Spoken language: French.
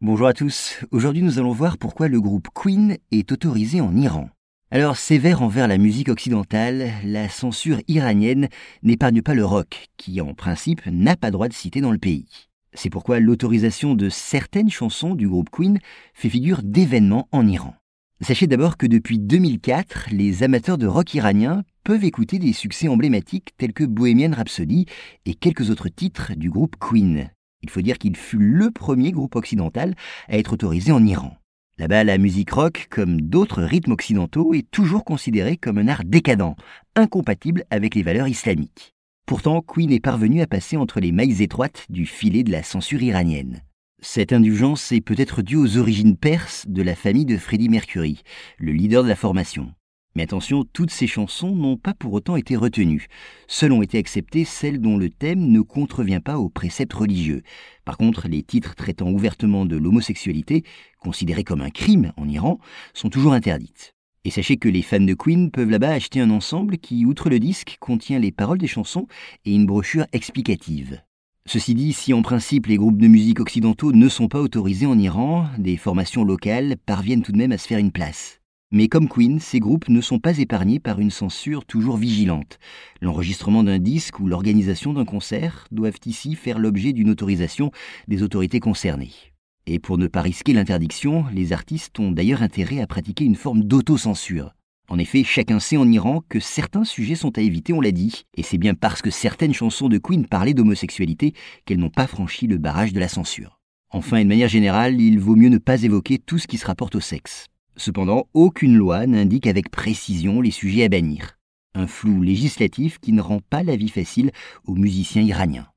Bonjour à tous. Aujourd'hui, nous allons voir pourquoi le groupe Queen est autorisé en Iran. Alors, sévère envers la musique occidentale, la censure iranienne n'épargne pas le rock, qui en principe n'a pas droit de citer dans le pays. C'est pourquoi l'autorisation de certaines chansons du groupe Queen fait figure d'événement en Iran. Sachez d'abord que depuis 2004, les amateurs de rock iranien peuvent écouter des succès emblématiques tels que Bohemian Rhapsody et quelques autres titres du groupe Queen. Il faut dire qu'il fut le premier groupe occidental à être autorisé en Iran. Là-bas, la musique rock, comme d'autres rythmes occidentaux, est toujours considérée comme un art décadent, incompatible avec les valeurs islamiques. Pourtant, Queen est parvenu à passer entre les mailles étroites du filet de la censure iranienne. Cette indulgence est peut-être due aux origines perses de la famille de Freddie Mercury, le leader de la formation. Mais attention, toutes ces chansons n'ont pas pour autant été retenues. Seules ont été acceptées celles dont le thème ne contrevient pas aux préceptes religieux. Par contre, les titres traitant ouvertement de l'homosexualité, considérés comme un crime en Iran, sont toujours interdites. Et sachez que les fans de Queen peuvent là-bas acheter un ensemble qui, outre le disque, contient les paroles des chansons et une brochure explicative. Ceci dit, si en principe les groupes de musique occidentaux ne sont pas autorisés en Iran, des formations locales parviennent tout de même à se faire une place. Mais comme Queen, ces groupes ne sont pas épargnés par une censure toujours vigilante. L'enregistrement d'un disque ou l'organisation d'un concert doivent ici faire l'objet d'une autorisation des autorités concernées. Et pour ne pas risquer l'interdiction, les artistes ont d'ailleurs intérêt à pratiquer une forme d'autocensure. En effet, chacun sait en Iran que certains sujets sont à éviter, on l'a dit, et c'est bien parce que certaines chansons de Queen parlaient d'homosexualité qu'elles n'ont pas franchi le barrage de la censure. Enfin, et de manière générale, il vaut mieux ne pas évoquer tout ce qui se rapporte au sexe. Cependant, aucune loi n'indique avec précision les sujets à bannir. Un flou législatif qui ne rend pas la vie facile aux musiciens iraniens.